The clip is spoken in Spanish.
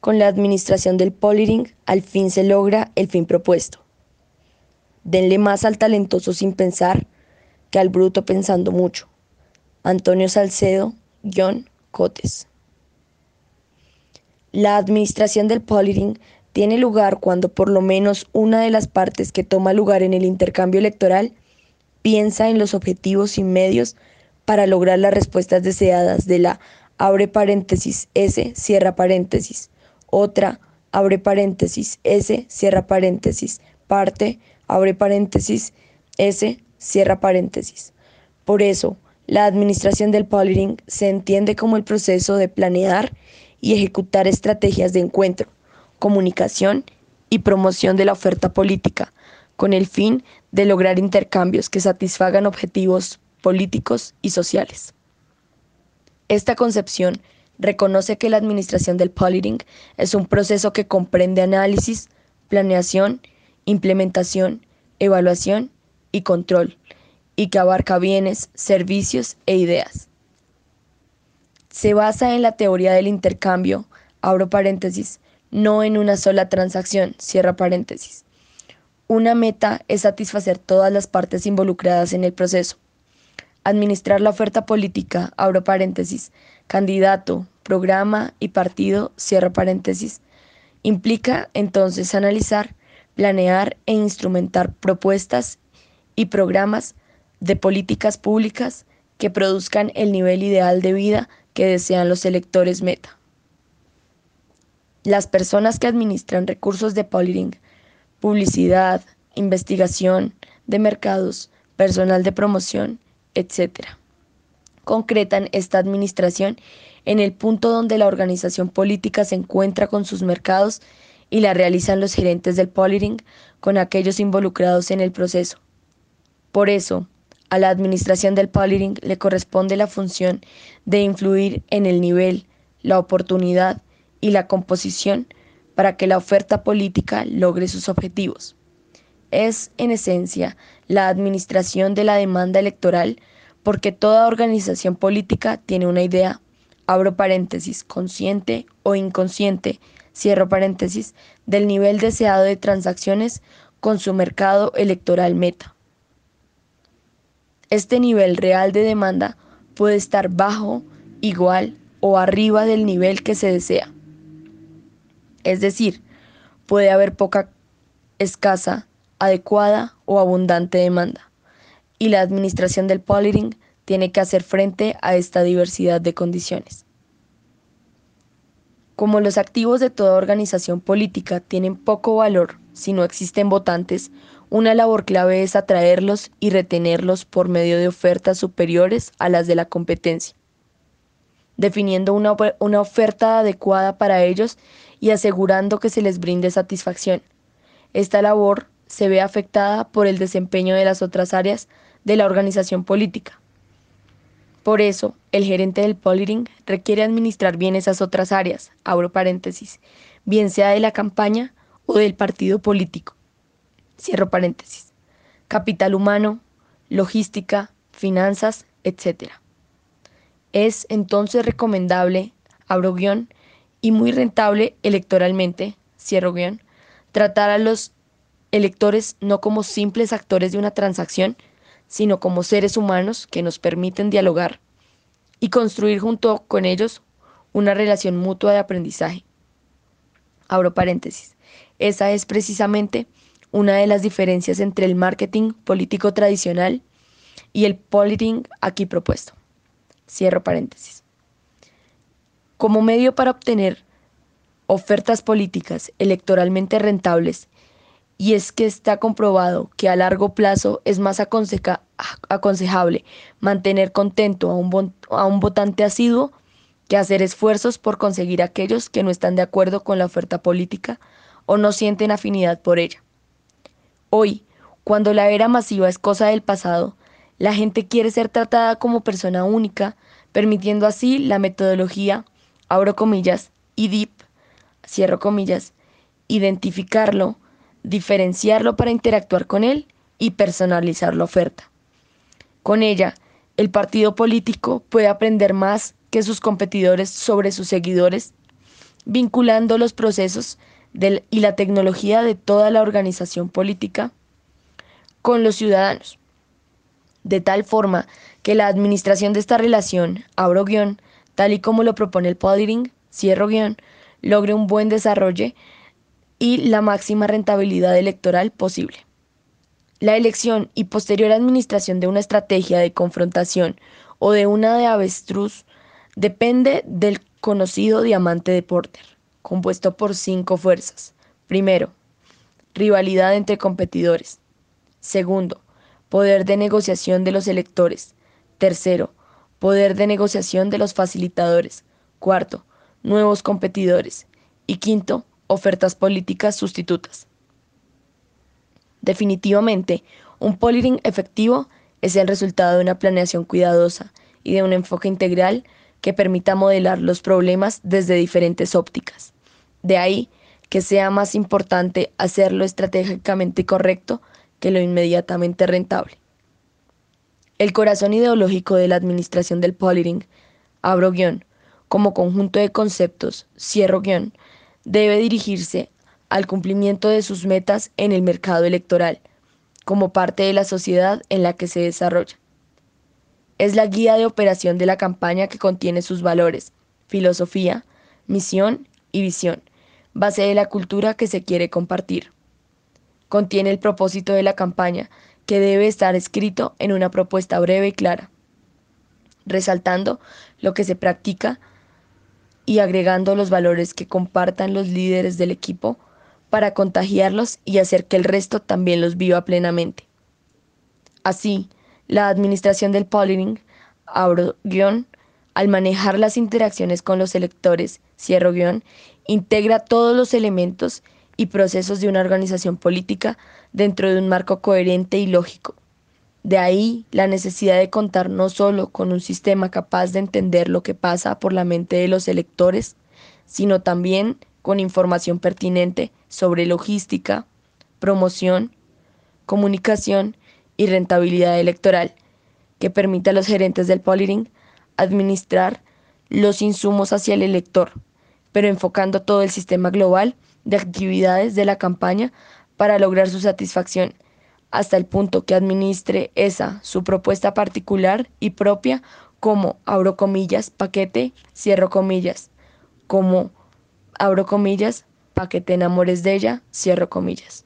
Con la administración del polling, al fin se logra el fin propuesto. Denle más al talentoso sin pensar que al bruto pensando mucho. Antonio Salcedo, John Cotes. La administración del polling tiene lugar cuando por lo menos una de las partes que toma lugar en el intercambio electoral piensa en los objetivos y medios para lograr las respuestas deseadas de la abre paréntesis S cierra paréntesis, otra abre paréntesis S cierra paréntesis, parte abre paréntesis S cierra paréntesis. Por eso, la administración del polling se entiende como el proceso de planear y ejecutar estrategias de encuentro, comunicación y promoción de la oferta política, con el fin de lograr intercambios que satisfagan objetivos políticos y sociales. Esta concepción reconoce que la administración del polling es un proceso que comprende análisis, planeación, implementación, evaluación y control, y que abarca bienes, servicios e ideas se basa en la teoría del intercambio, abro paréntesis, no en una sola transacción, cierra paréntesis. Una meta es satisfacer todas las partes involucradas en el proceso. Administrar la oferta política, abro paréntesis, candidato, programa y partido, cierra paréntesis, implica entonces analizar, planear e instrumentar propuestas y programas de políticas públicas que produzcan el nivel ideal de vida que desean los electores meta. Las personas que administran recursos de polling, publicidad, investigación, de mercados, personal de promoción, etc. Concretan esta administración en el punto donde la organización política se encuentra con sus mercados y la realizan los gerentes del polling con aquellos involucrados en el proceso. Por eso, a la administración del polling le corresponde la función de influir en el nivel, la oportunidad y la composición para que la oferta política logre sus objetivos. Es, en esencia, la administración de la demanda electoral porque toda organización política tiene una idea, abro paréntesis, consciente o inconsciente, cierro paréntesis, del nivel deseado de transacciones con su mercado electoral meta. Este nivel real de demanda puede estar bajo, igual o arriba del nivel que se desea. Es decir, puede haber poca, escasa, adecuada o abundante demanda. Y la administración del polling tiene que hacer frente a esta diversidad de condiciones. Como los activos de toda organización política tienen poco valor si no existen votantes, una labor clave es atraerlos y retenerlos por medio de ofertas superiores a las de la competencia, definiendo una, una, oferta adecuada para ellos y asegurando que se les brinde satisfacción. Esta labor se ve afectada por el desempeño de las otras áreas de la organización política. Por eso, el gerente del polling requiere administrar bien esas otras áreas, abro paréntesis, bien sea de la campaña o del partido político Cierro paréntesis. Capital humano, logística, finanzas, etc. Es entonces recomendable, abro guion, y muy rentable electoralmente, cierro guion, tratar a los electores no como simples actores de una transacción, sino como seres humanos que nos permiten dialogar y construir junto con ellos una relación mutua de aprendizaje. Abro paréntesis. Esa es precisamente una de las diferencias entre el marketing político tradicional y el politing aquí propuesto. Cierro paréntesis. Como medio para obtener ofertas políticas electoralmente rentables, y es que está comprobado que a largo plazo es más aconsejable mantener contento a un, votante asiduo que hacer esfuerzos por conseguir aquellos que no están de acuerdo con la oferta política o no sienten afinidad por ella. Hoy, cuando la era masiva es cosa del pasado, la gente quiere ser tratada como persona única, permitiendo así la metodología, abro comillas, IDIP, cierro comillas, identificarlo, diferenciarlo para interactuar con él y personalizar la oferta. Con ella, el partido político puede aprender más que sus competidores sobre sus seguidores vinculando los procesos y la tecnología de toda la organización política con los ciudadanos, de tal forma que la administración de esta relación, abro guion, tal y como lo propone el Poldering, cierro guion, logre un buen desarrollo y la máxima rentabilidad electoral posible. La elección y posterior administración de una estrategia de confrontación o de una de avestruz depende del conocido diamante de Porter, compuesto por cinco fuerzas. Primero, rivalidad entre competidores. Segundo, poder de negociación de los electores. Tercero, poder de negociación de los facilitadores. Cuarto, nuevos competidores. Y quinto, ofertas políticas sustitutas. Definitivamente, un polling efectivo es el resultado de una planeación cuidadosa y de un enfoque integral que permita modelar los problemas desde diferentes ópticas. De ahí que sea más importante hacerlo estratégicamente correcto que lo inmediatamente rentable. El corazón ideológico de la administración del polling, abro guion, como conjunto de conceptos, cierro guion, debe dirigirse al cumplimiento de sus metas en el mercado electoral, como parte de la sociedad en la que se desarrolla. Es la guía de operación de la campaña que contiene sus valores, filosofía, misión y visión, base de la cultura que se quiere compartir. Contiene el propósito de la campaña, que debe estar escrito en una propuesta breve y clara, resaltando lo que se practica y agregando los valores que compartan los líderes del equipo para contagiarlos y hacer que el resto también los viva plenamente. Así, la administración del polling, abro al manejar las interacciones con los electores, cierro guion, integra todos los elementos y procesos de una organización política dentro de un marco coherente y lógico. De ahí la necesidad de contar no solo con un sistema capaz de entender lo que pasa por la mente de los electores, sino también con información pertinente sobre logística, promoción, comunicación y rentabilidad electoral, que permita a los gerentes del polling administrar los insumos hacia el elector, pero enfocando todo el sistema global de actividades de la campaña para lograr su satisfacción, hasta el punto que administre esa su propuesta particular y propia como, abro comillas, paquete, cierro comillas, como abro comillas, para que te enamores de ella, cierro comillas.